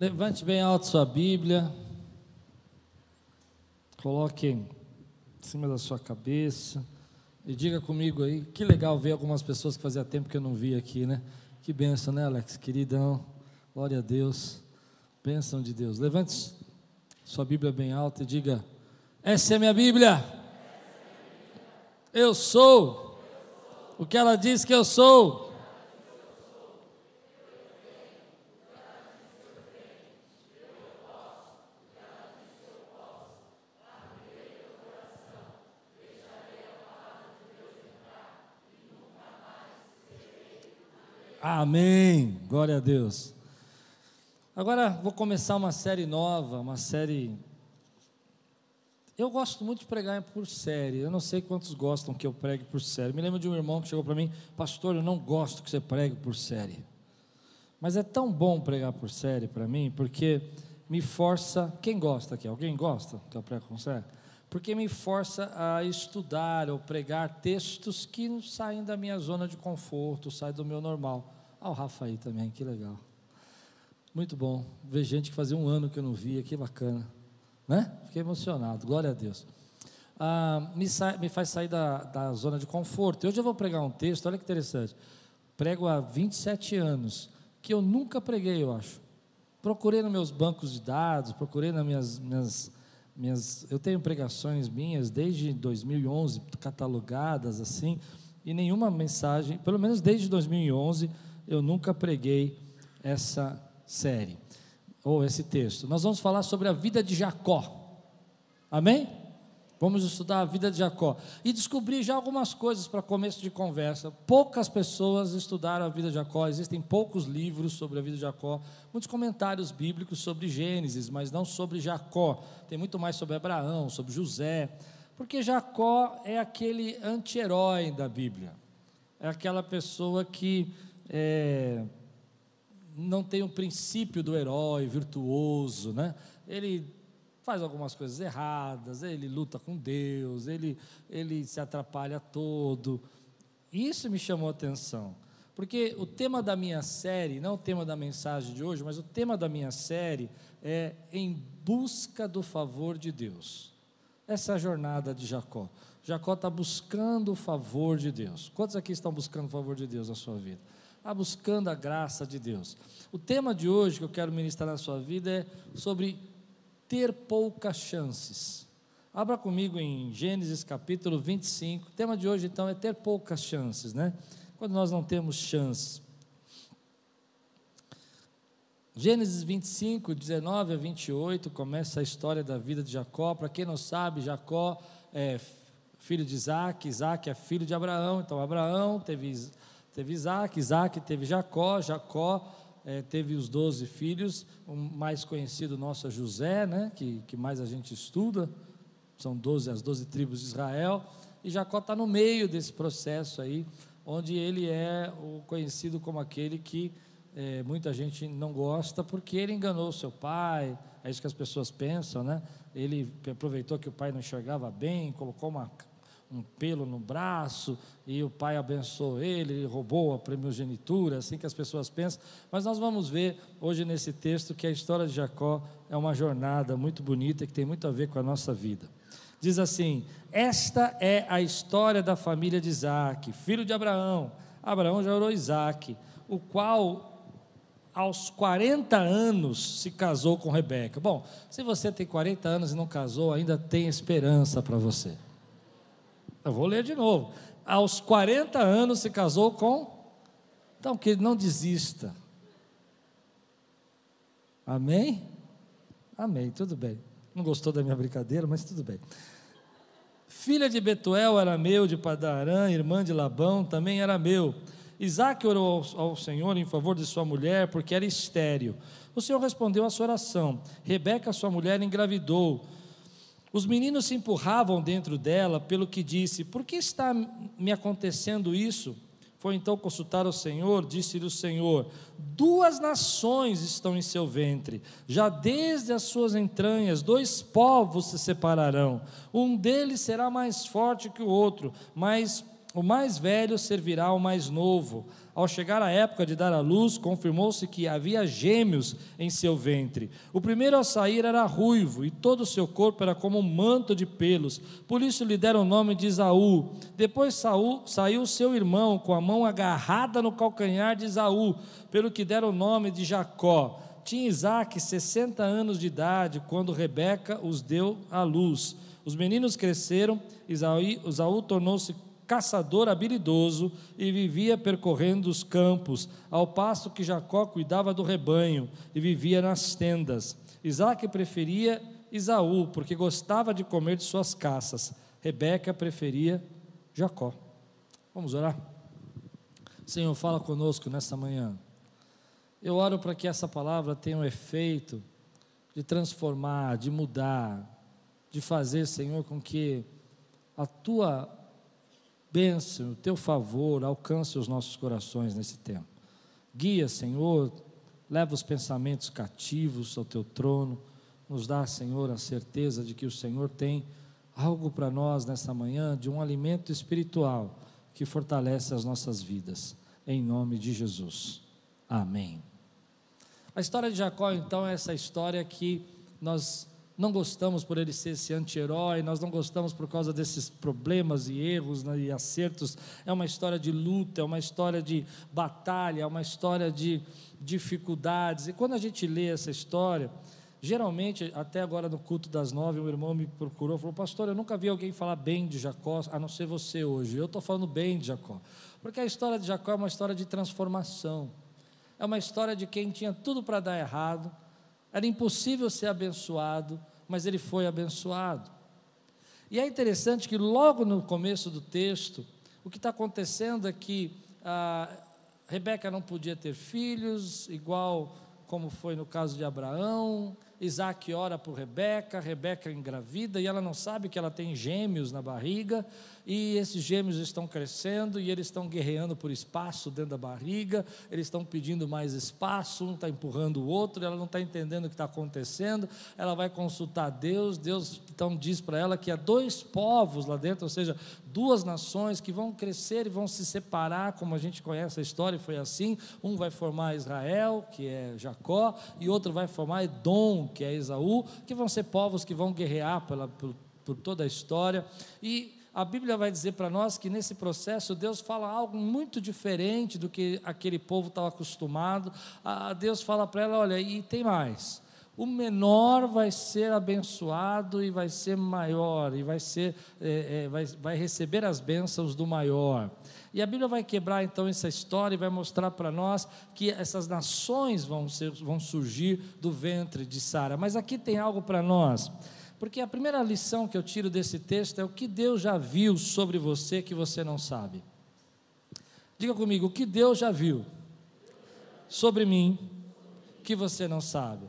Levante bem alto sua Bíblia. Coloque em cima da sua cabeça. E diga comigo aí, que legal ver algumas pessoas que fazia tempo que eu não vi aqui, né? Que benção, né, Alex? Queridão. Glória a Deus. Bênção de Deus. Levante sua Bíblia bem alta e diga: Essa é minha Bíblia. Eu sou o que ela diz que eu sou. Amém. Glória a Deus. Agora vou começar uma série nova, uma série. Eu gosto muito de pregar por série. Eu não sei quantos gostam que eu pregue por série. Me lembro de um irmão que chegou para mim, pastor, eu não gosto que você pregue por série. Mas é tão bom pregar por série para mim, porque me força. Quem gosta aqui? Alguém gosta que eu prego por série? Porque me força a estudar ou pregar textos que saem da minha zona de conforto, saem do meu normal. Ah, o Rafa aí também, que legal. Muito bom. Ver gente que fazia um ano que eu não via, que bacana. Né? Fiquei emocionado, glória a Deus. Ah, me, me, faz sair da, da zona de conforto. Hoje eu vou pregar um texto, olha que interessante. Prego há 27 anos, que eu nunca preguei, eu acho. Procurei nos meus bancos de dados, procurei nas minhas, minhas, minhas. Eu tenho pregações minhas desde 2011, catalogadas assim, e nenhuma mensagem, pelo menos desde 2011 eu nunca preguei essa série, ou esse texto. Nós vamos falar sobre a vida de Jacó. Amém? Vamos estudar a vida de Jacó. E descobrir já algumas coisas para começo de conversa. Poucas pessoas estudaram a vida de Jacó, existem poucos livros sobre a vida de Jacó, muitos comentários bíblicos sobre Gênesis, mas não sobre Jacó. Tem muito mais sobre Abraão, sobre José, porque Jacó é aquele anti-herói da Bíblia. É aquela pessoa que é, não tem um princípio do herói virtuoso, né? Ele faz algumas coisas erradas, ele luta com Deus, ele, ele se atrapalha todo. Isso me chamou a atenção, porque o tema da minha série, não o tema da mensagem de hoje, mas o tema da minha série é em busca do favor de Deus. Essa é a jornada de Jacó. Jacó está buscando o favor de Deus. Quantos aqui estão buscando o favor de Deus na sua vida? A buscando a graça de Deus. O tema de hoje que eu quero ministrar na sua vida é sobre ter poucas chances. Abra comigo em Gênesis capítulo 25. O tema de hoje então é ter poucas chances, né? Quando nós não temos chances. Gênesis 25, 19 a 28, começa a história da vida de Jacó. Para quem não sabe, Jacó é filho de Isaac, Isaac é filho de Abraão. Então, Abraão teve Teve Isaac, Isaac teve Jacó, Jacó é, teve os doze filhos, o mais conhecido nosso é José, né, que, que mais a gente estuda, são doze as doze tribos de Israel, e Jacó está no meio desse processo aí, onde ele é o conhecido como aquele que é, muita gente não gosta, porque ele enganou seu pai, é isso que as pessoas pensam, né? Ele aproveitou que o pai não enxergava bem, colocou uma um pelo no braço e o pai abençoou ele, roubou a primogenitura, assim que as pessoas pensam. Mas nós vamos ver hoje nesse texto que a história de Jacó é uma jornada muito bonita que tem muito a ver com a nossa vida. Diz assim: Esta é a história da família de Isaac, filho de Abraão. Abraão já orou Isaac, o qual aos 40 anos se casou com Rebeca. Bom, se você tem 40 anos e não casou, ainda tem esperança para você. Eu vou ler de novo. Aos 40 anos se casou com. Então, que não desista. Amém? Amém, tudo bem. Não gostou da minha brincadeira, mas tudo bem. Filha de Betuel era meu, de Padarã, irmã de Labão, também era meu. Isaac orou ao Senhor em favor de sua mulher, porque era estéril. O Senhor respondeu à sua oração. Rebeca, sua mulher, engravidou os meninos se empurravam dentro dela, pelo que disse: Por que está me acontecendo isso? Foi então consultar o Senhor, disse-lhe o Senhor: Duas nações estão em seu ventre, já desde as suas entranhas, dois povos se separarão. Um deles será mais forte que o outro, mas o mais velho servirá ao mais novo. Ao chegar a época de dar à luz, confirmou-se que havia gêmeos em seu ventre. O primeiro a sair era ruivo, e todo o seu corpo era como um manto de pelos. Por isso lhe deram o nome de Isaú. Depois Saul, saiu seu irmão, com a mão agarrada no calcanhar de Isaú, pelo que deram o nome de Jacó. Tinha Isaac 60 anos de idade quando Rebeca os deu à luz. Os meninos cresceram, Isaú, Isaú tornou-se caçador habilidoso e vivia percorrendo os campos, ao passo que Jacó cuidava do rebanho e vivia nas tendas. Isaac preferia Isaú, porque gostava de comer de suas caças. Rebeca preferia Jacó. Vamos orar? Senhor, fala conosco nesta manhã. Eu oro para que essa palavra tenha um efeito de transformar, de mudar, de fazer, Senhor, com que a tua bênção, o teu favor alcance os nossos corações nesse tempo. Guia, Senhor, leva os pensamentos cativos ao teu trono, nos dá, Senhor, a certeza de que o Senhor tem algo para nós nessa manhã, de um alimento espiritual que fortalece as nossas vidas. Em nome de Jesus. Amém. A história de Jacó, então, é essa história que nós não gostamos por ele ser esse anti-herói, nós não gostamos por causa desses problemas e erros né, e acertos. É uma história de luta, é uma história de batalha, é uma história de dificuldades. E quando a gente lê essa história, geralmente, até agora no culto das nove, um irmão me procurou falou: Pastor, eu nunca vi alguém falar bem de Jacó, a não ser você hoje. Eu estou falando bem de Jacó, porque a história de Jacó é uma história de transformação. É uma história de quem tinha tudo para dar errado, era impossível ser abençoado, mas ele foi abençoado. E é interessante que logo no começo do texto, o que está acontecendo é que a Rebeca não podia ter filhos, igual como foi no caso de Abraão, Isaac ora por Rebeca, Rebeca engravida e ela não sabe que ela tem gêmeos na barriga, e esses gêmeos estão crescendo e eles estão guerreando por espaço dentro da barriga, eles estão pedindo mais espaço, um está empurrando o outro, ela não está entendendo o que está acontecendo, ela vai consultar Deus, Deus então diz para ela que há dois povos lá dentro, ou seja, duas nações que vão crescer e vão se separar, como a gente conhece a história, foi assim, um vai formar Israel, que é Jacó, e outro vai formar Edom, que é Esaú, que vão ser povos que vão guerrear pela, por, por toda a história, e a Bíblia vai dizer para nós que nesse processo Deus fala algo muito diferente do que aquele povo estava acostumado. A Deus fala para ela: olha, e tem mais. O menor vai ser abençoado e vai ser maior, e vai, ser, é, é, vai, vai receber as bênçãos do maior. E a Bíblia vai quebrar então essa história e vai mostrar para nós que essas nações vão, ser, vão surgir do ventre de Sara. Mas aqui tem algo para nós. Porque a primeira lição que eu tiro desse texto é o que Deus já viu sobre você que você não sabe. Diga comigo, o que Deus já viu sobre mim que você não sabe.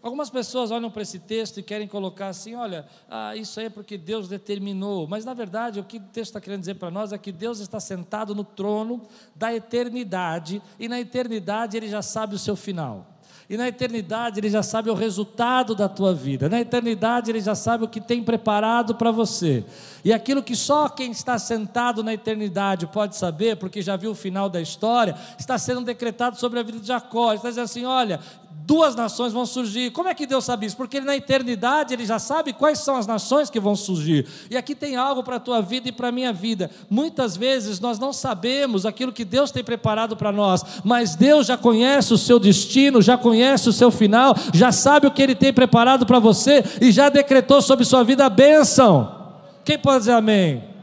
Algumas pessoas olham para esse texto e querem colocar assim: olha, ah, isso aí é porque Deus determinou. Mas na verdade, o que o texto está querendo dizer para nós é que Deus está sentado no trono da eternidade e na eternidade ele já sabe o seu final. E na eternidade ele já sabe o resultado da tua vida. Na eternidade ele já sabe o que tem preparado para você. E aquilo que só quem está sentado na eternidade pode saber, porque já viu o final da história, está sendo decretado sobre a vida de Jacó. Ele está dizendo assim: olha, duas nações vão surgir. Como é que Deus sabe isso? Porque ele, na eternidade ele já sabe quais são as nações que vão surgir. E aqui tem algo para a tua vida e para a minha vida. Muitas vezes nós não sabemos aquilo que Deus tem preparado para nós, mas Deus já conhece o seu destino, já conhece o seu final, já sabe o que ele tem preparado para você e já decretou sobre sua vida a bênção. Quem pode dizer amém?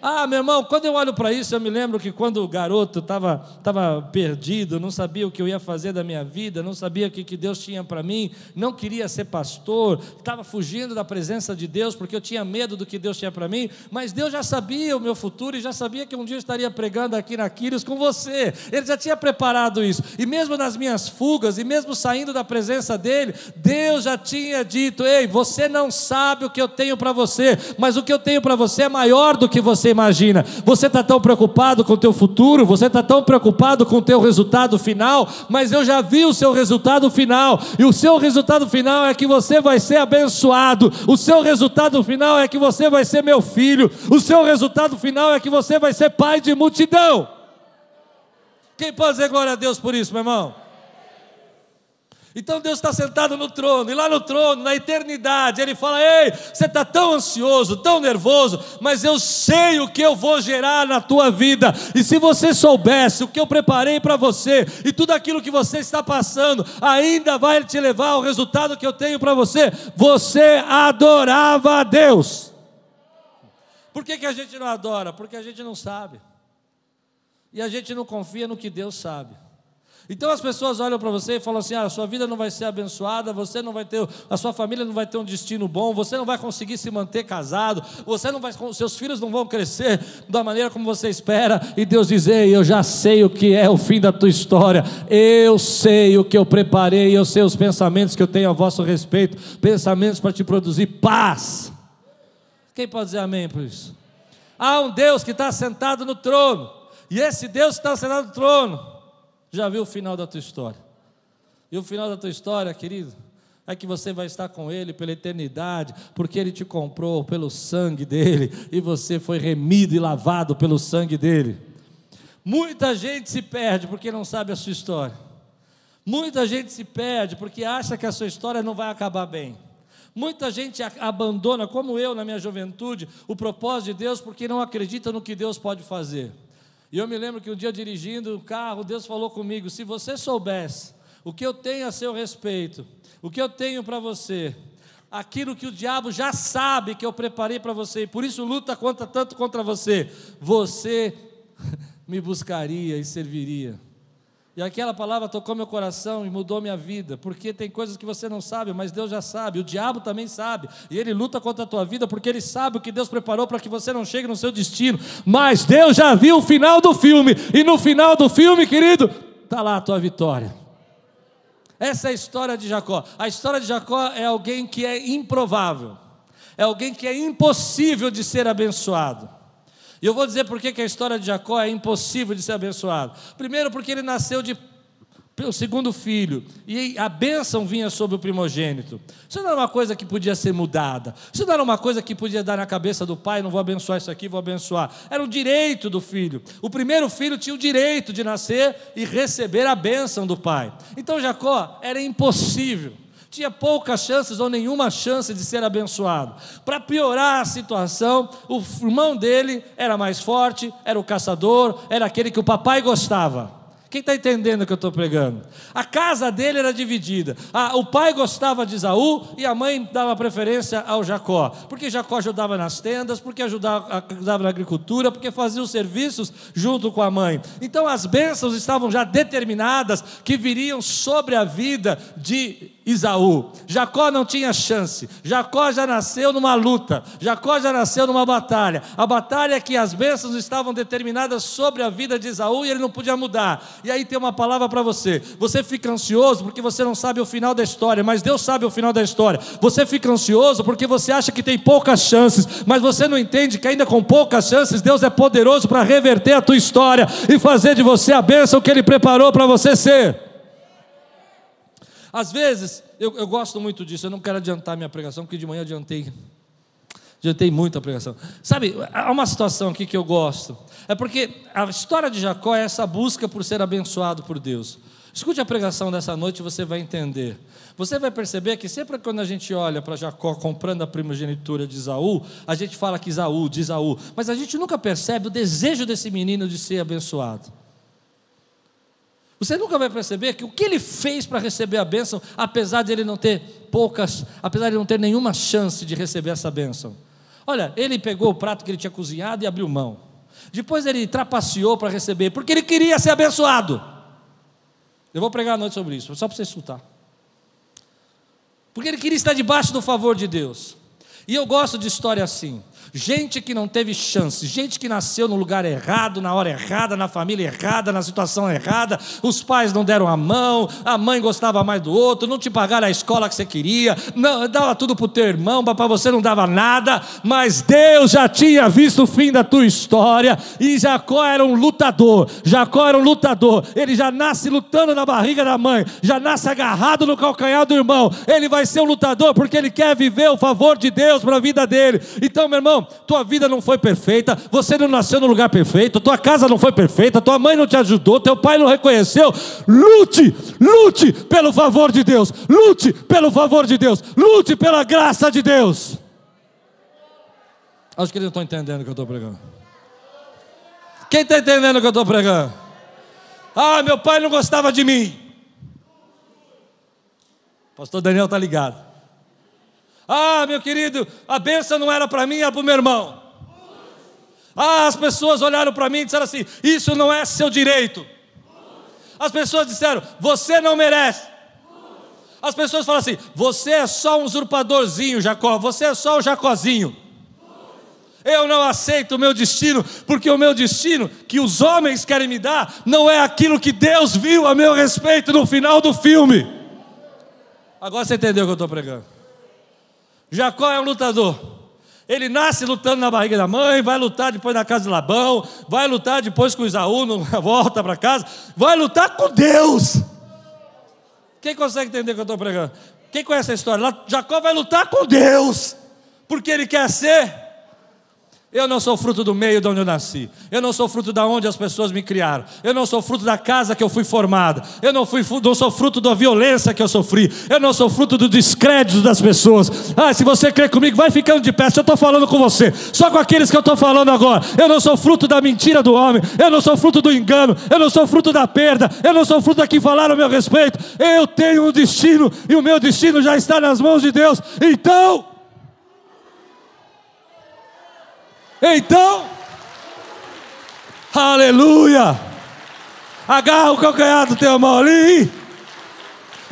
Ah, meu irmão, quando eu olho para isso, eu me lembro que quando o garoto estava tava perdido, não sabia o que eu ia fazer da minha vida, não sabia o que, que Deus tinha para mim, não queria ser pastor, estava fugindo da presença de Deus porque eu tinha medo do que Deus tinha para mim, mas Deus já sabia o meu futuro e já sabia que um dia eu estaria pregando aqui na Quírios com você, Ele já tinha preparado isso, e mesmo nas minhas fugas, e mesmo saindo da presença dEle, Deus já tinha dito: ei, você não sabe o que eu tenho para você, mas o que eu tenho para você é maior do que você você imagina. Você está tão preocupado com o teu futuro, você está tão preocupado com o teu resultado final, mas eu já vi o seu resultado final, e o seu resultado final é que você vai ser abençoado, o seu resultado final é que você vai ser meu filho, o seu resultado final é que você vai ser pai de multidão. Quem pode dizer glória a Deus por isso, meu irmão? Então Deus está sentado no trono, e lá no trono, na eternidade, Ele fala: Ei, você está tão ansioso, tão nervoso, mas eu sei o que eu vou gerar na tua vida, e se você soubesse o que eu preparei para você, e tudo aquilo que você está passando, ainda vai te levar ao resultado que eu tenho para você, você adorava a Deus. Por que, que a gente não adora? Porque a gente não sabe, e a gente não confia no que Deus sabe. Então as pessoas olham para você e falam assim: ah, a sua vida não vai ser abençoada, você não vai ter, a sua família não vai ter um destino bom, você não vai conseguir se manter casado, você não vai, seus filhos não vão crescer da maneira como você espera. E Deus diz: Ei, eu já sei o que é o fim da tua história, eu sei o que eu preparei, eu sei os pensamentos que eu tenho a vosso respeito, pensamentos para te produzir paz. Quem pode dizer amém por isso? Há um Deus que está sentado no trono, e esse Deus que está sentado no trono já viu o final da tua história? E o final da tua história, querido, é que você vai estar com Ele pela eternidade, porque Ele te comprou pelo sangue dele e você foi remido e lavado pelo sangue dele. Muita gente se perde porque não sabe a sua história. Muita gente se perde porque acha que a sua história não vai acabar bem. Muita gente abandona, como eu na minha juventude, o propósito de Deus porque não acredita no que Deus pode fazer. E eu me lembro que um dia dirigindo o carro, Deus falou comigo: se você soubesse o que eu tenho a seu respeito, o que eu tenho para você, aquilo que o diabo já sabe que eu preparei para você, e por isso luta contra tanto contra você, você me buscaria e serviria. E aquela palavra tocou meu coração e mudou minha vida, porque tem coisas que você não sabe, mas Deus já sabe, o diabo também sabe, e ele luta contra a tua vida porque ele sabe o que Deus preparou para que você não chegue no seu destino. Mas Deus já viu o final do filme, e no final do filme, querido, está lá a tua vitória. Essa é a história de Jacó. A história de Jacó é alguém que é improvável, é alguém que é impossível de ser abençoado. E eu vou dizer por que a história de Jacó é impossível de ser abençoado. Primeiro, porque ele nasceu de o segundo filho, e a bênção vinha sobre o primogênito. Isso não era uma coisa que podia ser mudada. Isso não era uma coisa que podia dar na cabeça do pai, não vou abençoar isso aqui, vou abençoar. Era o direito do filho. O primeiro filho tinha o direito de nascer e receber a bênção do pai. Então Jacó era impossível tinha poucas chances ou nenhuma chance de ser abençoado. Para piorar a situação, o irmão dele era mais forte, era o caçador, era aquele que o papai gostava. Quem está entendendo o que eu estou pregando? A casa dele era dividida. o pai gostava de Isaú e a mãe dava preferência ao Jacó. Porque Jacó ajudava nas tendas, porque ajudava, ajudava na agricultura, porque fazia os serviços junto com a mãe. Então as bênçãos estavam já determinadas que viriam sobre a vida de Isaú. Jacó não tinha chance. Jacó já nasceu numa luta. Jacó já nasceu numa batalha. A batalha é que as bênçãos estavam determinadas sobre a vida de Isaú e ele não podia mudar. E aí tem uma palavra para você. Você fica ansioso porque você não sabe o final da história, mas Deus sabe o final da história. Você fica ansioso porque você acha que tem poucas chances, mas você não entende que ainda com poucas chances Deus é poderoso para reverter a tua história e fazer de você a bênção que ele preparou para você ser. Às vezes, eu, eu gosto muito disso, eu não quero adiantar minha pregação, porque de manhã adiantei. Adiantei muito a pregação. Sabe, há uma situação aqui que eu gosto. É porque a história de Jacó é essa busca por ser abençoado por Deus. Escute a pregação dessa noite e você vai entender. Você vai perceber que sempre quando a gente olha para Jacó comprando a primogenitura de Isaú, a gente fala que Isaú, de Isaú, mas a gente nunca percebe o desejo desse menino de ser abençoado. Você nunca vai perceber que o que ele fez para receber a bênção, apesar de ele não ter poucas, apesar de não ter nenhuma chance de receber essa bênção. Olha, ele pegou o prato que ele tinha cozinhado e abriu mão. Depois ele trapaceou para receber, porque ele queria ser abençoado. Eu vou pregar a noite sobre isso, só para você escutar. Porque ele queria estar debaixo do favor de Deus. E eu gosto de história assim gente que não teve chance, gente que nasceu no lugar errado, na hora errada, na família errada, na situação errada, os pais não deram a mão, a mãe gostava mais do outro, não te pagaram a escola que você queria, não, dava tudo para o teu irmão, para você não dava nada, mas Deus já tinha visto o fim da tua história, e Jacó era um lutador, Jacó era um lutador, ele já nasce lutando na barriga da mãe, já nasce agarrado no calcanhar do irmão, ele vai ser um lutador porque ele quer viver o favor de Deus para a vida dele. Então, meu irmão, Irmão, tua vida não foi perfeita, você não nasceu no lugar perfeito, tua casa não foi perfeita, tua mãe não te ajudou, teu pai não reconheceu. Lute, lute pelo favor de Deus, lute pelo favor de Deus, lute pela graça de Deus. Acho que eles não estão entendendo o que eu estou pregando. Quem está entendendo o que eu estou pregando? Ah, meu pai não gostava de mim. Pastor Daniel está ligado. Ah, meu querido, a benção não era para mim, era para o meu irmão. Ah, as pessoas olharam para mim e disseram assim: Isso não é seu direito. As pessoas disseram: Você não merece. As pessoas falam assim: Você é só um usurpadorzinho, Jacó. Você é só o Jacozinho. Eu não aceito o meu destino, porque o meu destino que os homens querem me dar não é aquilo que Deus viu a meu respeito no final do filme. Agora você entendeu o que eu estou pregando. Jacó é um lutador. Ele nasce lutando na barriga da mãe, vai lutar depois na casa de Labão, vai lutar depois com Isaú, na volta para casa, vai lutar com Deus. Quem consegue entender o que eu estou pregando? Quem conhece a história? Jacó vai lutar com Deus, porque ele quer ser eu não sou fruto do meio de onde eu nasci. Eu não sou fruto da onde as pessoas me criaram. Eu não sou fruto da casa que eu fui formado. Eu não, fui, não sou fruto da violência que eu sofri. Eu não sou fruto do descrédito das pessoas. Ah, se você crê comigo, vai ficando de pé. Se eu estou falando com você, só com aqueles que eu estou falando agora. Eu não sou fruto da mentira do homem. Eu não sou fruto do engano. Eu não sou fruto da perda. Eu não sou fruto da que falaram a meu respeito. Eu tenho um destino e o meu destino já está nas mãos de Deus. Então. Então, aleluia. Agarra o calcanhar do teu irmão ali.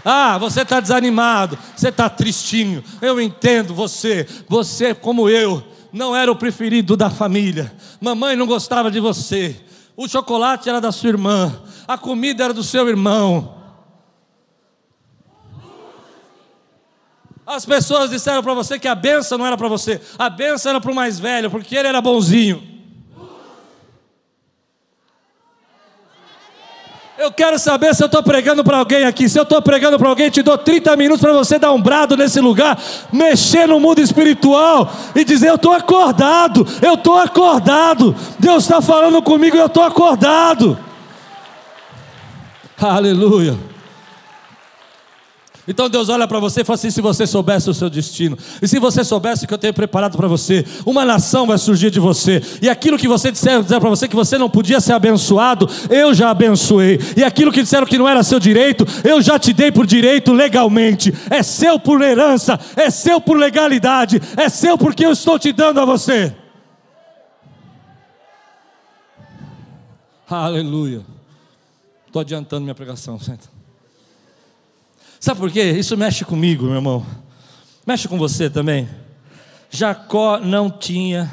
Ah, você está desanimado, você está tristinho. Eu entendo você. Você, como eu, não era o preferido da família. Mamãe não gostava de você. O chocolate era da sua irmã. A comida era do seu irmão. As pessoas disseram para você que a benção não era para você, a benção era para o mais velho, porque ele era bonzinho. Eu quero saber se eu estou pregando para alguém aqui. Se eu estou pregando para alguém, te dou 30 minutos para você dar um brado nesse lugar, mexer no mundo espiritual e dizer: Eu estou acordado, eu estou acordado. Deus está falando comigo, eu estou acordado. Aleluia. Então Deus olha para você e fala assim: se você soubesse o seu destino, e se você soubesse o que eu tenho preparado para você, uma nação vai surgir de você, e aquilo que você disser, disser para você que você não podia ser abençoado, eu já abençoei, e aquilo que disseram que não era seu direito, eu já te dei por direito legalmente, é seu por herança, é seu por legalidade, é seu porque eu estou te dando a você. Aleluia. Estou adiantando minha pregação, senta. Sabe por quê? Isso mexe comigo, meu irmão. Mexe com você também. Jacó não tinha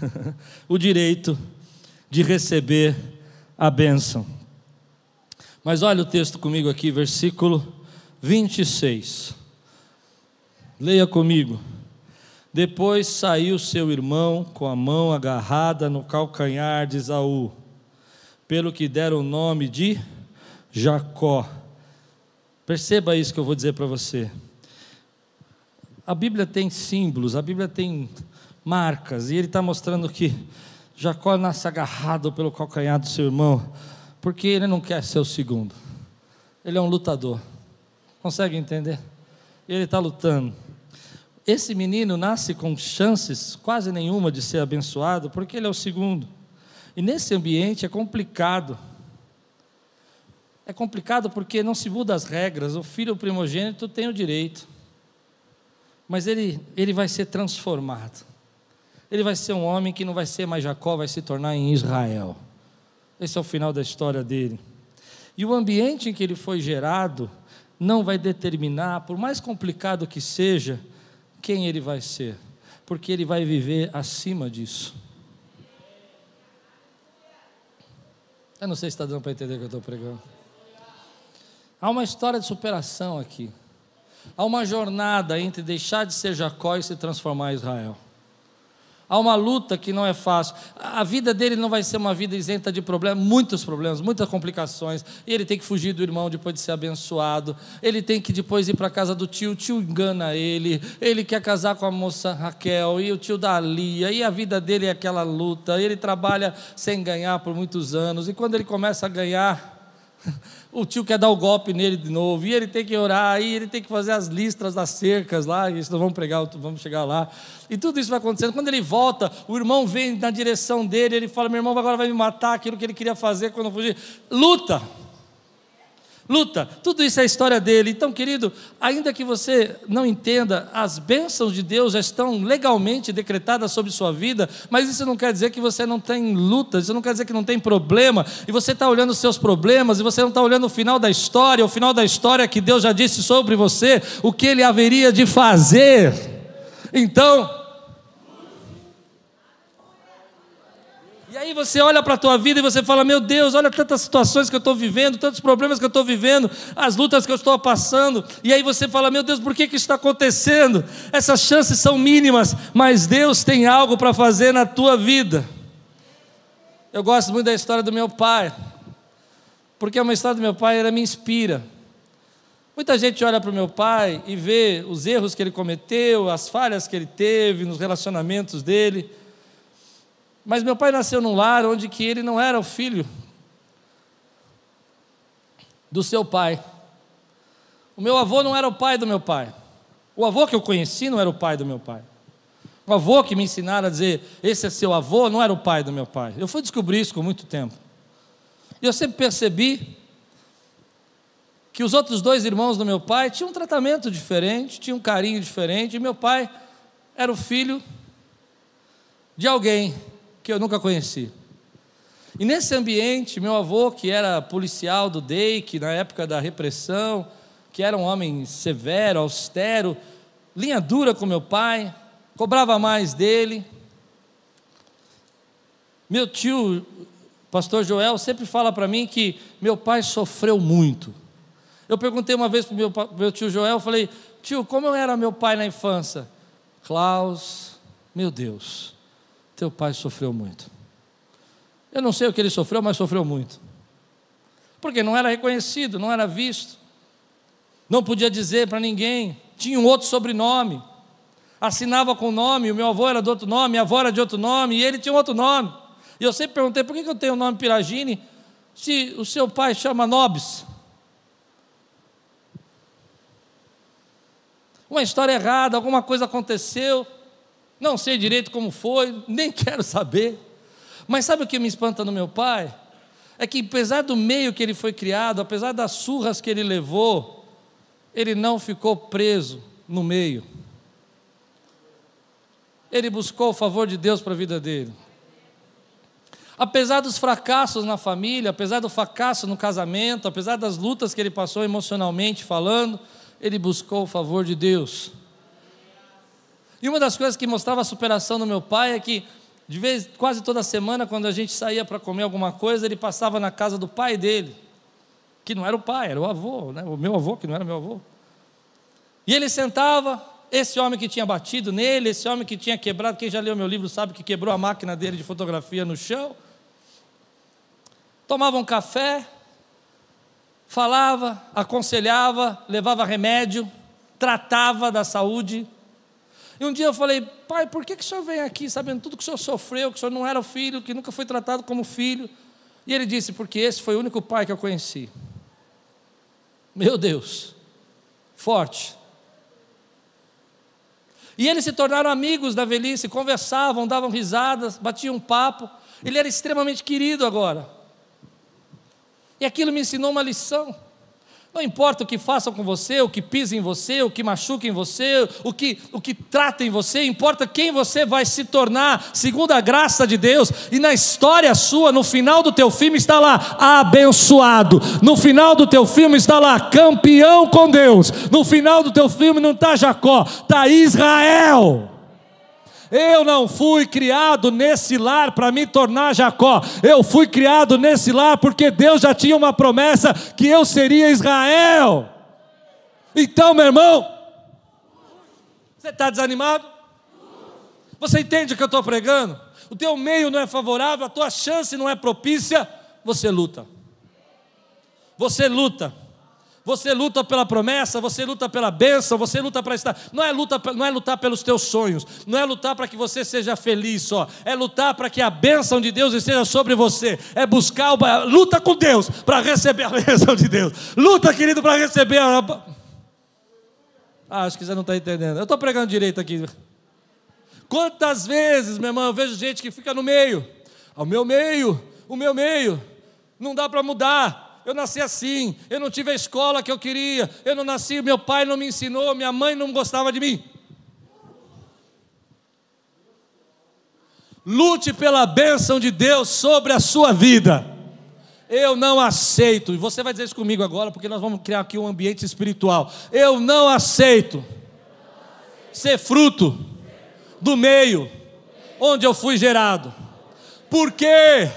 o direito de receber a bênção. Mas olha o texto comigo aqui, versículo 26. Leia comigo. Depois saiu seu irmão com a mão agarrada no calcanhar de Esaú, pelo que deram o nome de Jacó Perceba isso que eu vou dizer para você. A Bíblia tem símbolos, a Bíblia tem marcas, e ele está mostrando que Jacó nasce agarrado pelo calcanhar do seu irmão, porque ele não quer ser o segundo. Ele é um lutador. Consegue entender? Ele está lutando. Esse menino nasce com chances quase nenhuma de ser abençoado, porque ele é o segundo. E nesse ambiente é complicado. É complicado porque não se muda as regras. O filho primogênito tem o direito, mas ele, ele vai ser transformado. Ele vai ser um homem que não vai ser mais Jacó, vai se tornar em Israel. Esse é o final da história dele. E o ambiente em que ele foi gerado não vai determinar, por mais complicado que seja, quem ele vai ser, porque ele vai viver acima disso. Eu não sei se está dando para entender o que eu estou pregando. Há uma história de superação aqui. Há uma jornada entre deixar de ser Jacó e se transformar em Israel. Há uma luta que não é fácil. A vida dele não vai ser uma vida isenta de problemas, muitos problemas, muitas complicações. E ele tem que fugir do irmão depois de ser abençoado. Ele tem que depois ir para a casa do tio, o tio engana ele. Ele quer casar com a moça Raquel e o tio da Lia. E a vida dele é aquela luta. Ele trabalha sem ganhar por muitos anos. E quando ele começa a ganhar, o tio quer dar o golpe nele de novo, e ele tem que orar, e ele tem que fazer as listras das cercas lá, e nós vamos pregar, vamos chegar lá. E tudo isso vai acontecendo. Quando ele volta, o irmão vem na direção dele, ele fala: Meu irmão agora vai me matar aquilo que ele queria fazer quando eu fugir. Luta! Luta. Tudo isso é a história dele. Então, querido, ainda que você não entenda, as bênçãos de Deus já estão legalmente decretadas sobre sua vida, mas isso não quer dizer que você não tem luta, isso não quer dizer que não tem problema, e você está olhando os seus problemas, e você não está olhando o final da história, o final da história que Deus já disse sobre você, o que ele haveria de fazer. Então, E aí você olha para a tua vida e você fala: Meu Deus, olha tantas situações que eu estou vivendo, tantos problemas que eu estou vivendo, as lutas que eu estou passando. E aí você fala: Meu Deus, por que, que isso está acontecendo? Essas chances são mínimas, mas Deus tem algo para fazer na tua vida. Eu gosto muito da história do meu pai, porque uma história do meu pai, ela me inspira. Muita gente olha para o meu pai e vê os erros que ele cometeu, as falhas que ele teve nos relacionamentos dele. Mas meu pai nasceu num lar onde que ele não era o filho do seu pai. O meu avô não era o pai do meu pai. O avô que eu conheci não era o pai do meu pai. O avô que me ensinaram a dizer, esse é seu avô, não era o pai do meu pai. Eu fui descobrir isso com muito tempo. E eu sempre percebi que os outros dois irmãos do meu pai tinham um tratamento diferente, tinham um carinho diferente, e meu pai era o filho de alguém que eu nunca conheci. E nesse ambiente, meu avô, que era policial do DEIC, na época da repressão, que era um homem severo, austero, linha dura com meu pai, cobrava mais dele. Meu tio, pastor Joel, sempre fala para mim que meu pai sofreu muito. Eu perguntei uma vez para o meu, meu tio Joel, falei, tio, como eu era meu pai na infância? Klaus, meu Deus, teu pai sofreu muito. Eu não sei o que ele sofreu, mas sofreu muito. Porque não era reconhecido, não era visto. Não podia dizer para ninguém. Tinha um outro sobrenome. Assinava com o nome, o meu avô era de outro nome, minha avó era de outro nome, e ele tinha outro nome. E eu sempre perguntei, por que eu tenho o nome Piragine se o seu pai chama Nobis? Uma história errada, alguma coisa aconteceu. Não sei direito como foi, nem quero saber. Mas sabe o que me espanta no meu pai? É que apesar do meio que ele foi criado, apesar das surras que ele levou, ele não ficou preso no meio. Ele buscou o favor de Deus para a vida dele. Apesar dos fracassos na família, apesar do fracasso no casamento, apesar das lutas que ele passou emocionalmente falando, ele buscou o favor de Deus. E uma das coisas que mostrava a superação do meu pai é que, de vez, quase toda semana, quando a gente saía para comer alguma coisa, ele passava na casa do pai dele, que não era o pai, era o avô, né? o meu avô, que não era meu avô. E ele sentava, esse homem que tinha batido nele, esse homem que tinha quebrado, quem já leu meu livro sabe que quebrou a máquina dele de fotografia no chão. Tomava um café, falava, aconselhava, levava remédio, tratava da saúde e um dia eu falei, pai, por que, que o senhor vem aqui sabendo tudo que o senhor sofreu, que o senhor não era filho, que nunca foi tratado como filho? E ele disse, porque esse foi o único pai que eu conheci. Meu Deus, forte. E eles se tornaram amigos da velhice, conversavam, davam risadas, batiam papo. Ele era extremamente querido agora. E aquilo me ensinou uma lição. Não importa o que façam com você, o que pisem em você, o que machuquem você, o que, o que tratem você, importa quem você vai se tornar, segundo a graça de Deus. E na história sua, no final do teu filme está lá, abençoado. No final do teu filme está lá, campeão com Deus. No final do teu filme não está Jacó, está Israel. Eu não fui criado nesse lar para me tornar Jacó. Eu fui criado nesse lar porque Deus já tinha uma promessa que eu seria Israel. Então, meu irmão, você está desanimado? Você entende o que eu estou pregando? O teu meio não é favorável, a tua chance não é propícia, você luta. Você luta. Você luta pela promessa, você luta pela bênção, você luta para estar. Não é, luta, não é lutar pelos teus sonhos, não é lutar para que você seja feliz só, é lutar para que a bênção de Deus esteja sobre você. É buscar, o... luta com Deus para receber a bênção de Deus. Luta, querido, para receber a. Ah, acho que você não está entendendo. Eu estou pregando direito aqui. Quantas vezes, meu irmão, eu vejo gente que fica no meio. O meu meio, o meu meio. Não dá para mudar eu nasci assim, eu não tive a escola que eu queria, eu não nasci, meu pai não me ensinou, minha mãe não gostava de mim. Lute pela bênção de Deus sobre a sua vida. Eu não aceito, e você vai dizer isso comigo agora, porque nós vamos criar aqui um ambiente espiritual. Eu não aceito ser fruto do meio onde eu fui gerado. Por quê?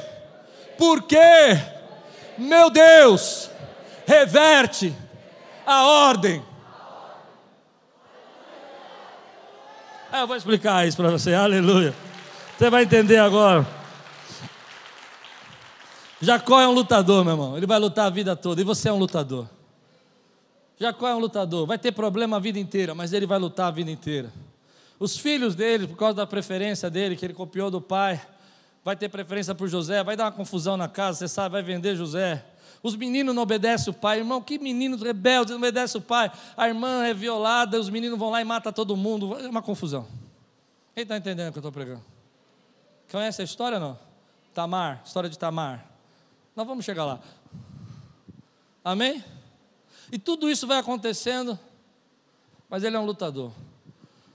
Por quê? Meu Deus, reverte a ordem. Ah, eu vou explicar isso para você, aleluia. Você vai entender agora. Jacó é um lutador, meu irmão. Ele vai lutar a vida toda. E você é um lutador. Jacó é um lutador. Vai ter problema a vida inteira, mas ele vai lutar a vida inteira. Os filhos dele, por causa da preferência dele, que ele copiou do pai, vai ter preferência por José, vai dar uma confusão na casa, você sabe, vai vender José. Os meninos não obedecem o pai, irmão, que meninos rebeldes não obedecem o pai. A irmã é violada, os meninos vão lá e matam todo mundo. É uma confusão. Quem está entendendo o que eu estou pregando? Conhece a história não? Tamar, história de Tamar. Nós vamos chegar lá. Amém? E tudo isso vai acontecendo, mas ele é um lutador.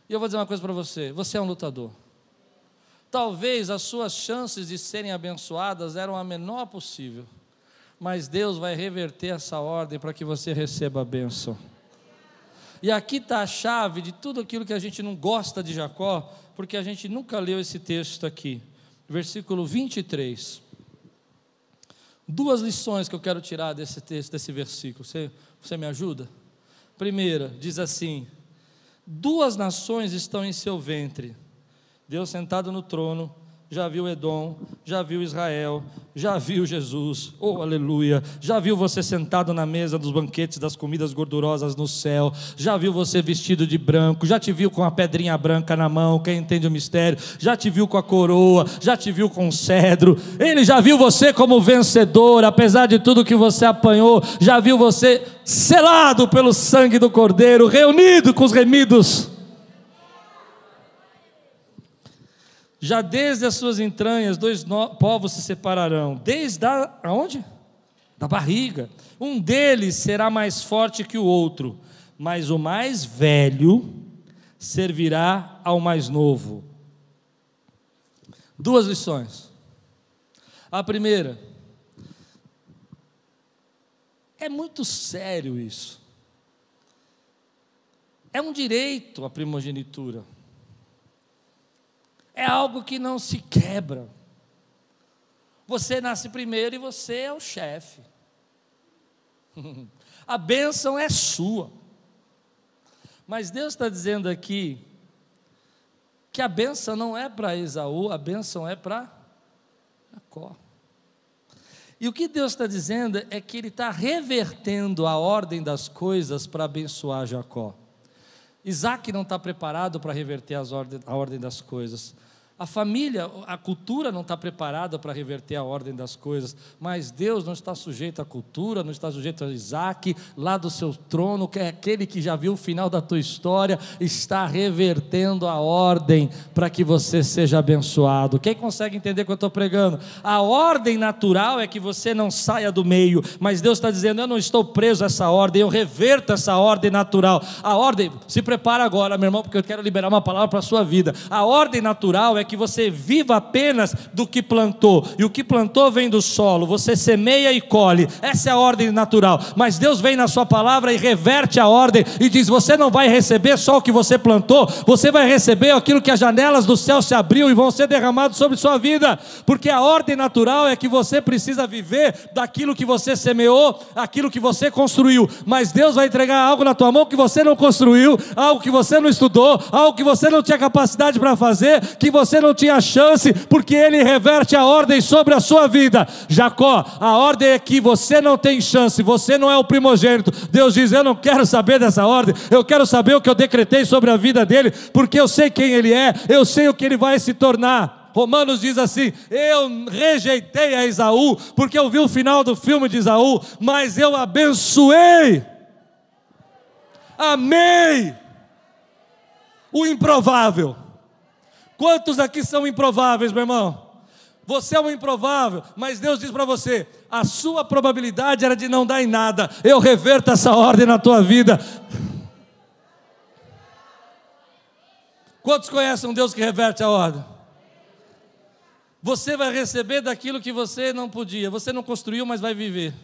E eu vou dizer uma coisa para você: você é um lutador. Talvez as suas chances de serem abençoadas eram a menor possível, mas Deus vai reverter essa ordem para que você receba a bênção. E aqui está a chave de tudo aquilo que a gente não gosta de Jacó, porque a gente nunca leu esse texto aqui. Versículo 23. Duas lições que eu quero tirar desse texto, desse versículo. Você, você me ajuda? Primeira, diz assim: Duas nações estão em seu ventre Deus sentado no trono, já viu Edom, já viu Israel, já viu Jesus, oh aleluia, já viu você sentado na mesa dos banquetes das comidas gordurosas no céu, já viu você vestido de branco, já te viu com a pedrinha branca na mão, quem entende o mistério, já te viu com a coroa, já te viu com o cedro, ele já viu você como vencedor, apesar de tudo que você apanhou, já viu você selado pelo sangue do Cordeiro, reunido com os remidos Já desde as suas entranhas, dois povos se separarão. Desde a, aonde? Da barriga. Um deles será mais forte que o outro, mas o mais velho servirá ao mais novo. Duas lições. A primeira, é muito sério isso. É um direito a primogenitura é algo que não se quebra. Você nasce primeiro e você é o chefe. A bênção é sua. Mas Deus está dizendo aqui que a bênção não é para Esaú, a bênção é para Jacó. E o que Deus está dizendo é que Ele está revertendo a ordem das coisas para abençoar Jacó. Isaac não está preparado para reverter ordem, a ordem das coisas. A família, a cultura não está preparada para reverter a ordem das coisas, mas Deus não está sujeito à cultura, não está sujeito a Isaac, lá do seu trono, que é aquele que já viu o final da tua história, está revertendo a ordem para que você seja abençoado. Quem consegue entender o que eu estou pregando? A ordem natural é que você não saia do meio, mas Deus está dizendo: eu não estou preso a essa ordem, eu reverto essa ordem natural. A ordem, se prepara agora, meu irmão, porque eu quero liberar uma palavra para a sua vida. A ordem natural é que você viva apenas do que plantou, e o que plantou vem do solo, você semeia e colhe, essa é a ordem natural. Mas Deus vem na Sua palavra e reverte a ordem e diz: Você não vai receber só o que você plantou, você vai receber aquilo que as janelas do céu se abriu e vão ser derramados sobre sua vida, porque a ordem natural é que você precisa viver daquilo que você semeou, aquilo que você construiu, mas Deus vai entregar algo na tua mão que você não construiu, algo que você não estudou, algo que você não tinha capacidade para fazer, que você não tinha chance, porque Ele reverte a ordem sobre a sua vida. Jacó, a ordem é que você não tem chance, você não é o primogênito. Deus diz: Eu não quero saber dessa ordem, eu quero saber o que eu decretei sobre a vida dele, porque eu sei quem ele é, eu sei o que ele vai se tornar. Romanos diz assim: Eu rejeitei a Esaú, porque eu vi o final do filme de Esaú, mas eu abençoei, amei o improvável. Quantos aqui são improváveis, meu irmão? Você é um improvável, mas Deus diz para você: a sua probabilidade era de não dar em nada. Eu reverto essa ordem na tua vida. Quantos conhecem um Deus que reverte a ordem? Você vai receber daquilo que você não podia. Você não construiu, mas vai viver.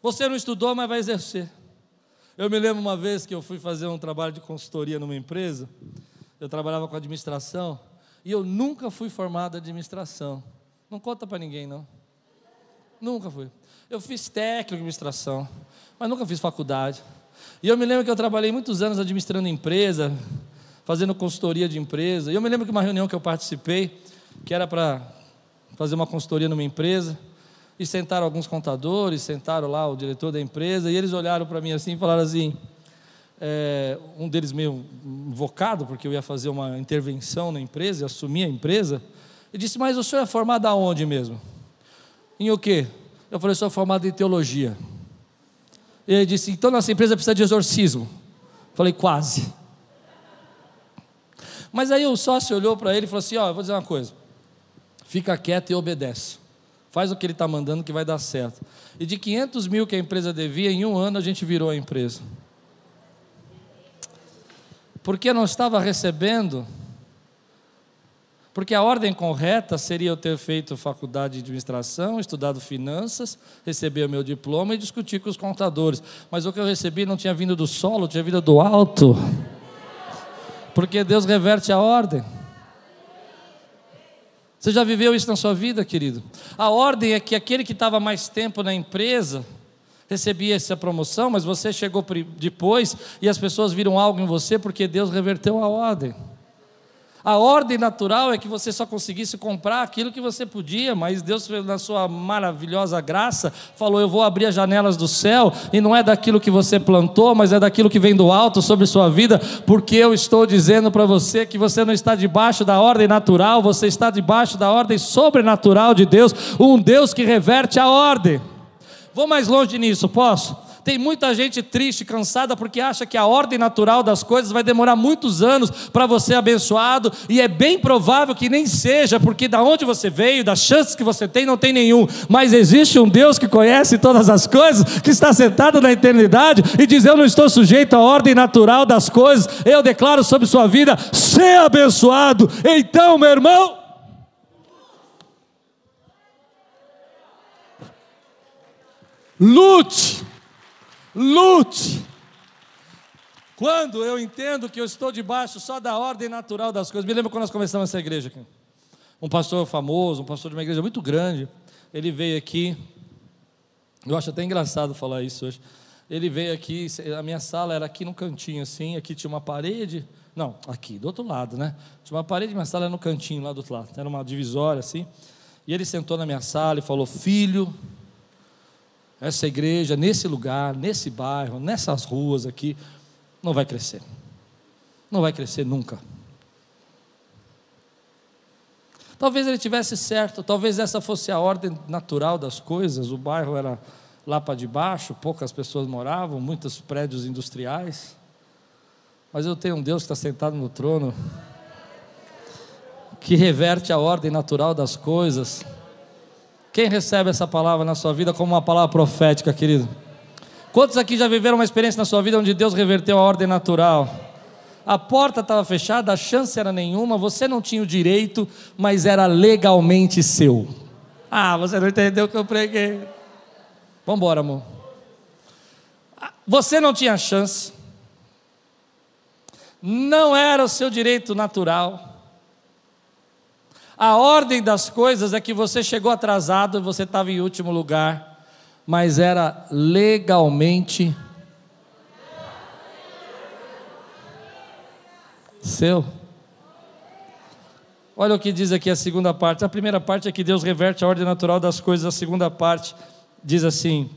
Você não estudou, mas vai exercer. Eu me lembro uma vez que eu fui fazer um trabalho de consultoria numa empresa. Eu trabalhava com administração e eu nunca fui formado em administração. Não conta para ninguém, não. Nunca fui. Eu fiz técnico de administração, mas nunca fiz faculdade. E eu me lembro que eu trabalhei muitos anos administrando empresa, fazendo consultoria de empresa. E eu me lembro que uma reunião que eu participei, que era para fazer uma consultoria numa empresa, e sentaram alguns contadores, sentaram lá o diretor da empresa, e eles olharam para mim assim e falaram assim, é, um deles meio invocado, porque eu ia fazer uma intervenção na empresa, assumir a empresa, e disse, mas o senhor é formado aonde mesmo? Em o quê? Eu falei, sou formado em teologia. Ele disse, então nossa empresa precisa de exorcismo. Eu falei, quase. Mas aí o sócio olhou para ele e falou assim: Ó, eu vou dizer uma coisa, fica quieto e obedece. Faz o que ele está mandando que vai dar certo. E de 500 mil que a empresa devia, em um ano a gente virou a empresa. Porque não estava recebendo. Porque a ordem correta seria eu ter feito faculdade de administração, estudado finanças, receber o meu diploma e discutir com os contadores. Mas o que eu recebi não tinha vindo do solo, tinha vindo do alto. Porque Deus reverte a ordem. Você já viveu isso na sua vida, querido? A ordem é que aquele que estava mais tempo na empresa recebia essa promoção, mas você chegou depois e as pessoas viram algo em você porque Deus reverteu a ordem. A ordem natural é que você só conseguisse comprar aquilo que você podia, mas Deus, na sua maravilhosa graça, falou: Eu vou abrir as janelas do céu, e não é daquilo que você plantou, mas é daquilo que vem do alto sobre sua vida, porque eu estou dizendo para você que você não está debaixo da ordem natural, você está debaixo da ordem sobrenatural de Deus, um Deus que reverte a ordem. Vou mais longe nisso, posso? Tem muita gente triste, cansada, porque acha que a ordem natural das coisas vai demorar muitos anos para você abençoado, e é bem provável que nem seja, porque da onde você veio, das chances que você tem, não tem nenhum. Mas existe um Deus que conhece todas as coisas, que está sentado na eternidade e diz: Eu não estou sujeito à ordem natural das coisas, eu declaro sobre sua vida, ser abençoado. Então, meu irmão, lute Lute. Quando eu entendo que eu estou debaixo só da ordem natural das coisas. Me lembro quando nós começamos essa igreja aqui. Um pastor famoso, um pastor de uma igreja muito grande, ele veio aqui. Eu acho até engraçado falar isso hoje. Ele veio aqui, a minha sala era aqui no cantinho, assim, aqui tinha uma parede. Não, aqui, do outro lado, né? Tinha uma parede, minha sala era no cantinho lá do outro lado. Era uma divisória, assim. E ele sentou na minha sala e falou: Filho, essa igreja, nesse lugar, nesse bairro, nessas ruas aqui, não vai crescer. Não vai crescer nunca. Talvez ele tivesse certo, talvez essa fosse a ordem natural das coisas. O bairro era lá para debaixo, poucas pessoas moravam, muitos prédios industriais. Mas eu tenho um Deus que está sentado no trono, que reverte a ordem natural das coisas. Quem recebe essa palavra na sua vida como uma palavra profética, querido? Quantos aqui já viveram uma experiência na sua vida onde Deus reverteu a ordem natural? A porta estava fechada, a chance era nenhuma, você não tinha o direito, mas era legalmente seu. Ah, você não entendeu o que eu preguei. Vamos embora, amor. Você não tinha chance. Não era o seu direito natural. A ordem das coisas é que você chegou atrasado você estava em último lugar, mas era legalmente seu. Olha o que diz aqui a segunda parte. A primeira parte é que Deus reverte a ordem natural das coisas. A segunda parte diz assim: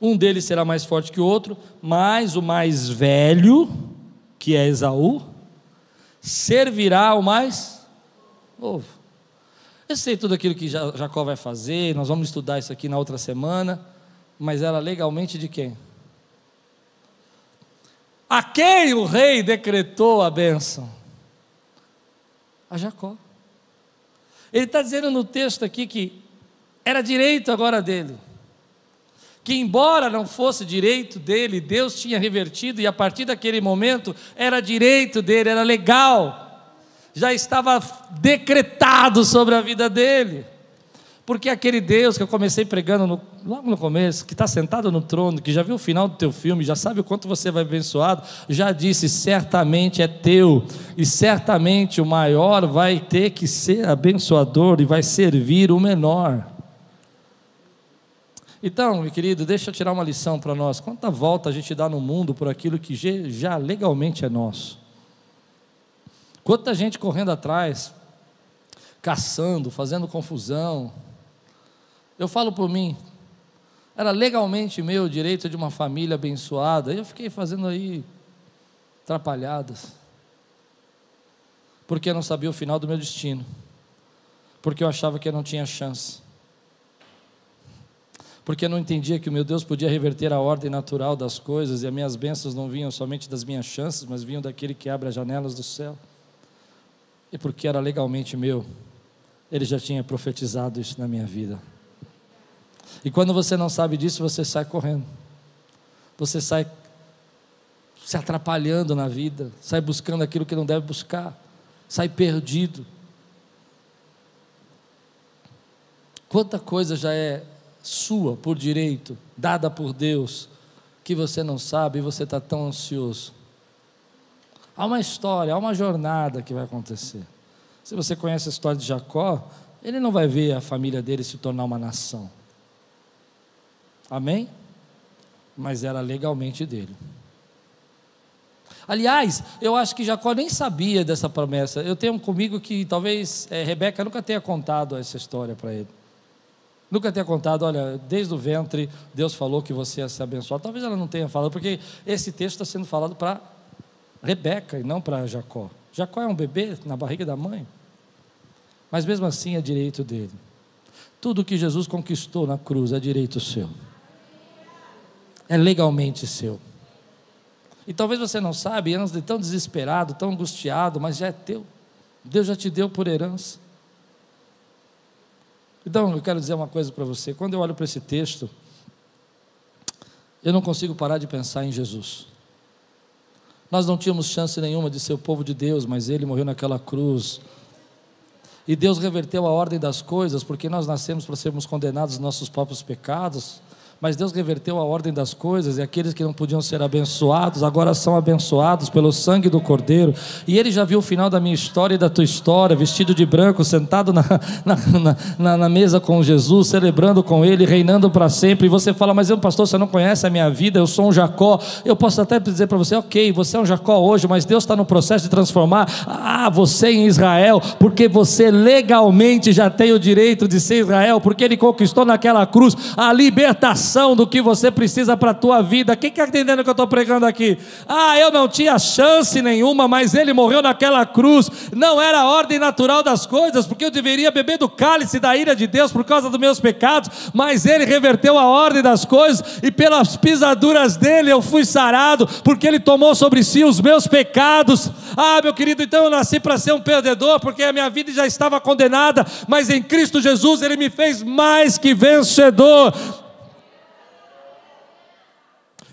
um deles será mais forte que o outro, mas o mais velho, que é Esaú, servirá ao mais novo. Eu sei tudo aquilo que Jacó vai fazer, nós vamos estudar isso aqui na outra semana, mas era legalmente de quem? A quem o rei decretou a bênção? A Jacó. Ele está dizendo no texto aqui que era direito agora dele. Que, embora não fosse direito dele, Deus tinha revertido, e a partir daquele momento era direito dele, era legal, já estava decretado sobre a vida dele. Porque aquele Deus que eu comecei pregando no, logo no começo, que está sentado no trono, que já viu o final do teu filme, já sabe o quanto você vai abençoado, já disse: certamente é teu, e certamente o maior vai ter que ser abençoador e vai servir o menor. Então, meu querido, deixa eu tirar uma lição para nós. Quanta volta a gente dá no mundo por aquilo que já legalmente é nosso? Quanta gente correndo atrás, caçando, fazendo confusão, eu falo por mim, era legalmente meu direito de uma família abençoada, e eu fiquei fazendo aí atrapalhadas, porque eu não sabia o final do meu destino, porque eu achava que eu não tinha chance, porque eu não entendia que o meu Deus podia reverter a ordem natural das coisas e as minhas bênçãos não vinham somente das minhas chances, mas vinham daquele que abre as janelas do céu, e porque era legalmente meu, ele já tinha profetizado isso na minha vida. E quando você não sabe disso, você sai correndo. Você sai se atrapalhando na vida, sai buscando aquilo que não deve buscar, sai perdido. Quanta coisa já é sua por direito, dada por Deus, que você não sabe e você está tão ansioso. Há uma história, há uma jornada que vai acontecer. Se você conhece a história de Jacó, ele não vai ver a família dele se tornar uma nação. Amém? Mas era legalmente dele. Aliás, eu acho que Jacó nem sabia dessa promessa. Eu tenho comigo que talvez é, Rebeca nunca tenha contado essa história para ele. Nunca tenha contado, olha, desde o ventre Deus falou que você ia ser abençoado. Talvez ela não tenha falado, porque esse texto está sendo falado para Rebeca e não para Jacó. Jacó é um bebê na barriga da mãe. Mas mesmo assim é direito dele. Tudo que Jesus conquistou na cruz é direito seu é legalmente seu. E talvez você não sabe, anda tão desesperado, tão angustiado, mas já é teu. Deus já te deu por herança. Então, eu quero dizer uma coisa para você. Quando eu olho para esse texto, eu não consigo parar de pensar em Jesus. Nós não tínhamos chance nenhuma de ser o povo de Deus, mas Ele morreu naquela cruz. E Deus reverteu a ordem das coisas, porque nós nascemos para sermos condenados nos nossos próprios pecados mas Deus reverteu a ordem das coisas e aqueles que não podiam ser abençoados agora são abençoados pelo sangue do Cordeiro. E ele já viu o final da minha história e da tua história, vestido de branco, sentado na, na, na, na mesa com Jesus, celebrando com ele, reinando para sempre. E você fala, mas eu, pastor, você não conhece a minha vida, eu sou um Jacó. Eu posso até dizer para você, ok, você é um Jacó hoje, mas Deus está no processo de transformar ah, você em Israel, porque você legalmente já tem o direito de ser Israel, porque ele conquistou naquela cruz a libertação do que você precisa para a tua vida. Quem está entendendo o que eu estou pregando aqui? Ah, eu não tinha chance nenhuma, mas ele morreu naquela cruz. Não era a ordem natural das coisas, porque eu deveria beber do cálice da ira de Deus por causa dos meus pecados, mas ele reverteu a ordem das coisas e pelas pisaduras dele eu fui sarado, porque ele tomou sobre si os meus pecados. Ah, meu querido, então eu nasci para ser um perdedor, porque a minha vida já estava condenada, mas em Cristo Jesus ele me fez mais que vencedor.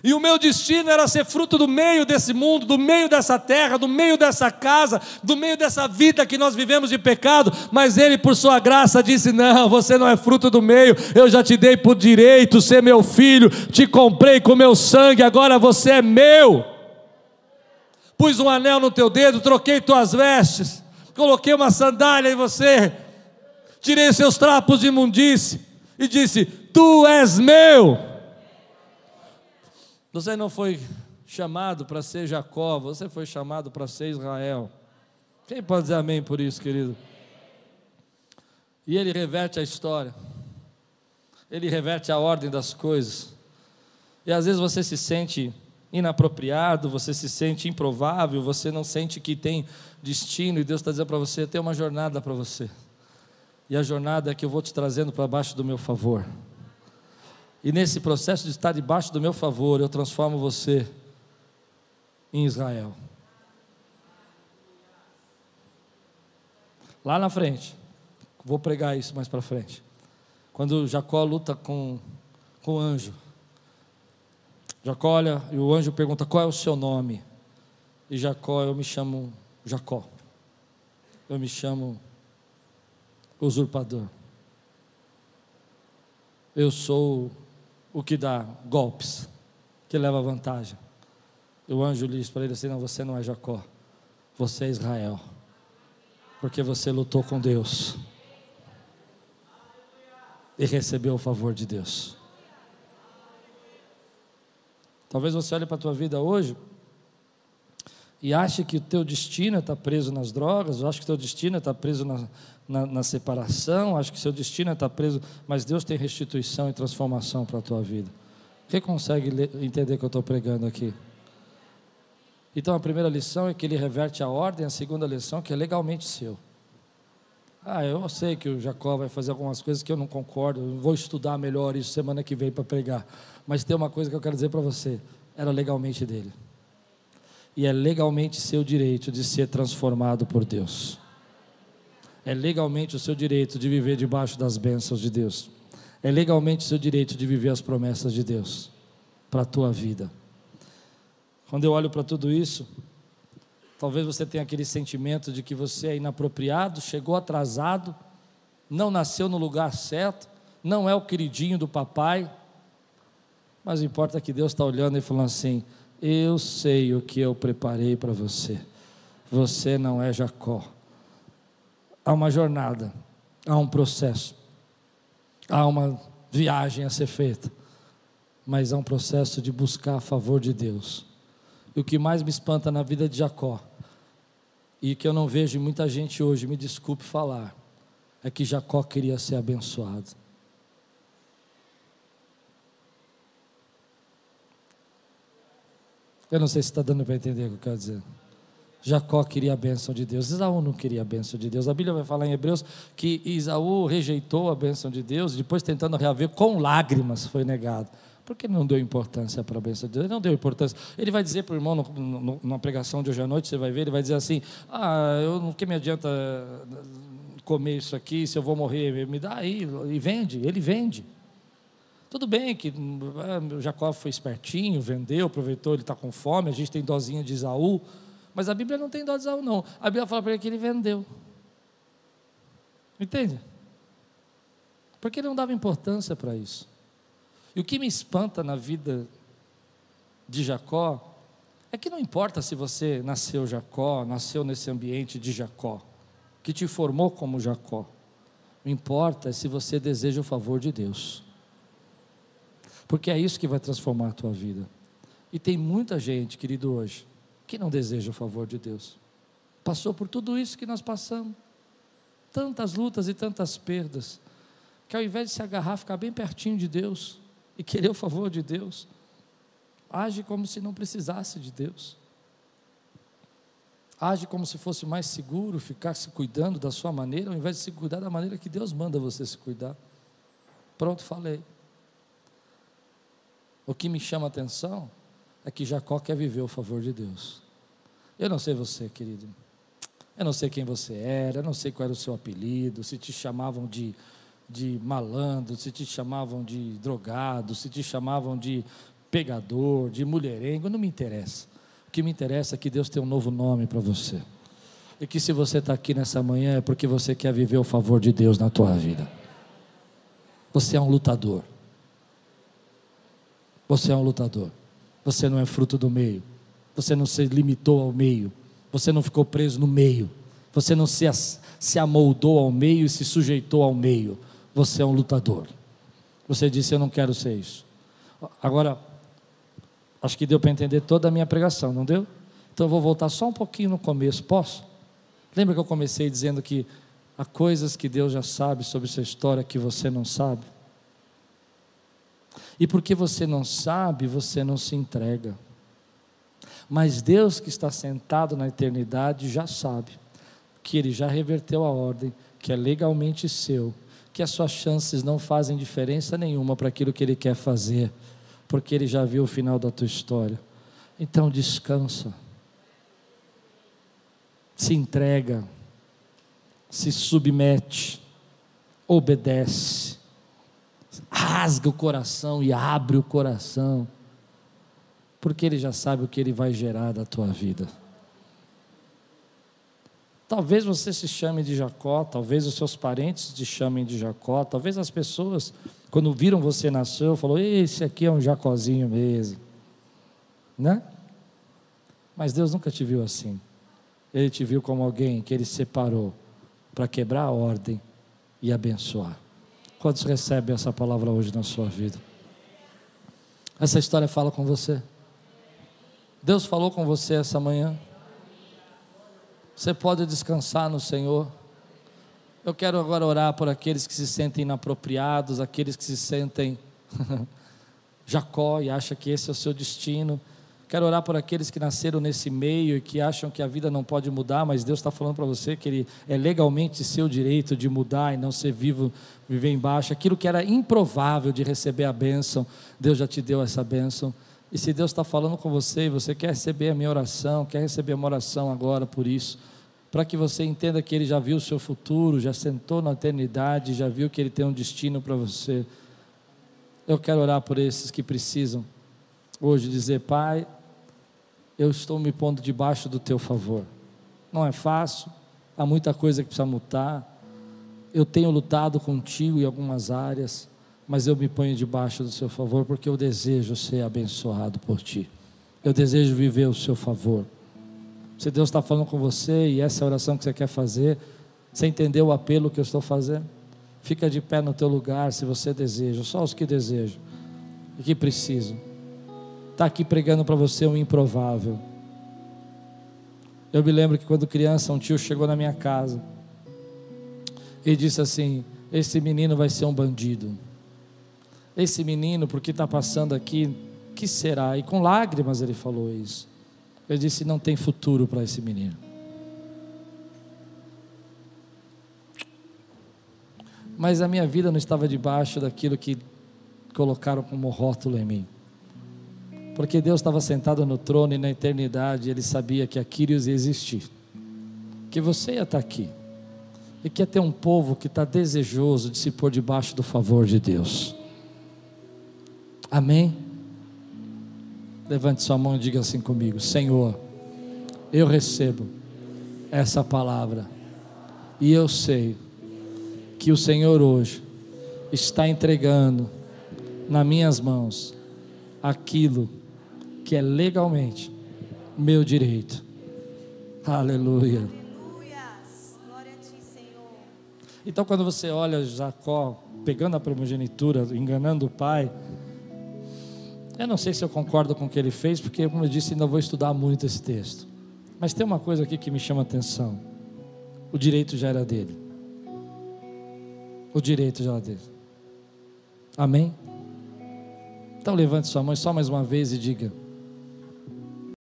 E o meu destino era ser fruto do meio desse mundo, do meio dessa terra, do meio dessa casa, do meio dessa vida que nós vivemos de pecado. Mas Ele, por Sua graça, disse: Não, você não é fruto do meio, eu já te dei por direito ser meu filho, te comprei com meu sangue, agora você é meu. Pus um anel no teu dedo, troquei tuas vestes, coloquei uma sandália em você, tirei seus trapos de imundície e disse: Tu és meu. Você não foi chamado para ser Jacó, você foi chamado para ser Israel. Quem pode dizer amém por isso, querido? E ele reverte a história, ele reverte a ordem das coisas. E às vezes você se sente inapropriado, você se sente improvável, você não sente que tem destino, e Deus está dizendo para você: tem uma jornada para você. E a jornada é que eu vou te trazendo para baixo do meu favor. E nesse processo de estar debaixo do meu favor, eu transformo você em Israel. Lá na frente, vou pregar isso mais para frente. Quando Jacó luta com, com o anjo, Jacó olha e o anjo pergunta: Qual é o seu nome? E Jacó, eu me chamo Jacó. Eu me chamo usurpador. Eu sou o que dá golpes, que leva vantagem. E o anjo diz para ele assim: Não, você não é Jacó, você é Israel, porque você lutou com Deus e recebeu o favor de Deus. Talvez você olhe para a tua vida hoje e ache que o teu destino está preso nas drogas, ou ache que o teu destino está preso na, na, na separação, acho que seu destino está preso, mas Deus tem restituição e transformação para a tua vida. Quem consegue ler, entender o que eu estou pregando aqui? Então a primeira lição é que ele reverte a ordem, a segunda lição que é legalmente seu. Ah, eu sei que o Jacó vai fazer algumas coisas que eu não concordo, vou estudar melhor isso semana que vem para pregar. Mas tem uma coisa que eu quero dizer para você: era legalmente dele. E é legalmente seu direito de ser transformado por Deus é legalmente o seu direito de viver debaixo das bênçãos de Deus. É legalmente o seu direito de viver as promessas de Deus para a tua vida. Quando eu olho para tudo isso, talvez você tenha aquele sentimento de que você é inapropriado, chegou atrasado, não nasceu no lugar certo, não é o queridinho do papai, mas importa que Deus está olhando e falando assim: Eu sei o que eu preparei para você, você não é Jacó há uma jornada, há um processo, há uma viagem a ser feita, mas há um processo de buscar a favor de Deus. E o que mais me espanta na vida de Jacó, e que eu não vejo muita gente hoje, me desculpe falar, é que Jacó queria ser abençoado. Eu não sei se está dando para entender o que eu quero dizer. Jacó queria a bênção de Deus, Isaú não queria a bênção de Deus. A Bíblia vai falar em Hebreus que Isaú rejeitou a bênção de Deus, depois tentando reaver com lágrimas foi negado. Por que ele não deu importância para a bênção de Deus? Ele não deu importância. Ele vai dizer para o irmão, no, no, numa pregação de hoje à noite, você vai ver, ele vai dizer assim: Ah, eu, que me adianta comer isso aqui, se eu vou morrer, me dá aí, e vende, ele vende. Tudo bem que ah, Jacó foi espertinho, vendeu, aproveitou, ele está com fome, a gente tem dozinha de Isaú, mas a Bíblia não tem dó de Isaú, não. A Bíblia fala para ele que ele vendeu. Entende? Porque ele não dava importância para isso. E o que me espanta na vida de Jacó é que não importa se você nasceu Jacó, nasceu nesse ambiente de Jacó, que te formou como Jacó. O importa é se você deseja o favor de Deus. Porque é isso que vai transformar a tua vida. E tem muita gente, querido, hoje, que não deseja o favor de Deus. Passou por tudo isso que nós passamos, tantas lutas e tantas perdas, que ao invés de se agarrar, ficar bem pertinho de Deus e querer o favor de Deus, age como se não precisasse de Deus. Age como se fosse mais seguro ficar se cuidando da sua maneira, ao invés de se cuidar da maneira que Deus manda você se cuidar. Pronto, falei. O que me chama a atenção é que Jacó quer viver o favor de Deus. Eu não sei você, querido. Eu não sei quem você era, eu não sei qual era o seu apelido, se te chamavam de, de malandro, se te chamavam de drogado, se te chamavam de pegador, de mulherengo, não me interessa. O que me interessa é que Deus tem um novo nome para você. E que se você está aqui nessa manhã é porque você quer viver o favor de Deus na tua vida. Você é um lutador. Você é um lutador. Você não é fruto do meio. Você não se limitou ao meio. Você não ficou preso no meio. Você não se, se amoldou ao meio e se sujeitou ao meio. Você é um lutador. Você disse: Eu não quero ser isso. Agora, acho que deu para entender toda a minha pregação, não deu? Então eu vou voltar só um pouquinho no começo, posso? Lembra que eu comecei dizendo que há coisas que Deus já sabe sobre sua história que você não sabe? E porque você não sabe, você não se entrega. Mas Deus que está sentado na eternidade já sabe que Ele já reverteu a ordem, que é legalmente seu, que as suas chances não fazem diferença nenhuma para aquilo que Ele quer fazer, porque Ele já viu o final da tua história. Então descansa, se entrega, se submete, obedece, rasga o coração e abre o coração porque Ele já sabe o que Ele vai gerar da tua vida. Talvez você se chame de Jacó, talvez os seus parentes te chamem de Jacó, talvez as pessoas, quando viram você nascer, falou: esse aqui é um Jacózinho mesmo, né? Mas Deus nunca te viu assim. Ele te viu como alguém que Ele separou para quebrar a ordem e abençoar. Quantos recebem essa palavra hoje na sua vida? Essa história fala com você. Deus falou com você essa manhã. Você pode descansar no Senhor. Eu quero agora orar por aqueles que se sentem inapropriados, aqueles que se sentem Jacó e acham que esse é o seu destino. Quero orar por aqueles que nasceram nesse meio e que acham que a vida não pode mudar, mas Deus está falando para você que Ele é legalmente seu direito de mudar e não ser vivo, viver embaixo. Aquilo que era improvável de receber a bênção, Deus já te deu essa bênção. E se Deus está falando com você e você quer receber a minha oração, quer receber uma oração agora por isso, para que você entenda que Ele já viu o seu futuro, já sentou na eternidade, já viu que Ele tem um destino para você. Eu quero orar por esses que precisam hoje dizer: Pai, eu estou me pondo debaixo do Teu favor. Não é fácil, há muita coisa que precisa mudar. Eu tenho lutado contigo em algumas áreas mas eu me ponho debaixo do seu favor porque eu desejo ser abençoado por ti. Eu desejo viver o seu favor. Se Deus está falando com você e essa é a oração que você quer fazer, você entendeu o apelo que eu estou fazendo? Fica de pé no teu lugar se você deseja, só os que desejam e que precisam. Está aqui pregando para você um improvável. Eu me lembro que quando criança, um tio chegou na minha casa e disse assim: Esse menino vai ser um bandido esse menino, porque está passando aqui, que será? E com lágrimas ele falou isso. Ele disse: não tem futuro para esse menino. Mas a minha vida não estava debaixo daquilo que colocaram como rótulo em mim. Porque Deus estava sentado no trono e na eternidade ele sabia que aquilo ia existir. Que você ia estar aqui. E que ia ter um povo que está desejoso de se pôr debaixo do favor de Deus. Amém? Levante sua mão e diga assim comigo: Senhor, eu recebo essa palavra e eu sei que o Senhor hoje está entregando nas minhas mãos aquilo que é legalmente meu direito. Aleluia. Então, quando você olha Jacó pegando a primogenitura, enganando o pai, eu não sei se eu concordo com o que ele fez, porque, como eu disse, ainda vou estudar muito esse texto. Mas tem uma coisa aqui que me chama a atenção: o direito já era dele. O direito já era dele. Amém? Então levante sua mão só mais uma vez e diga: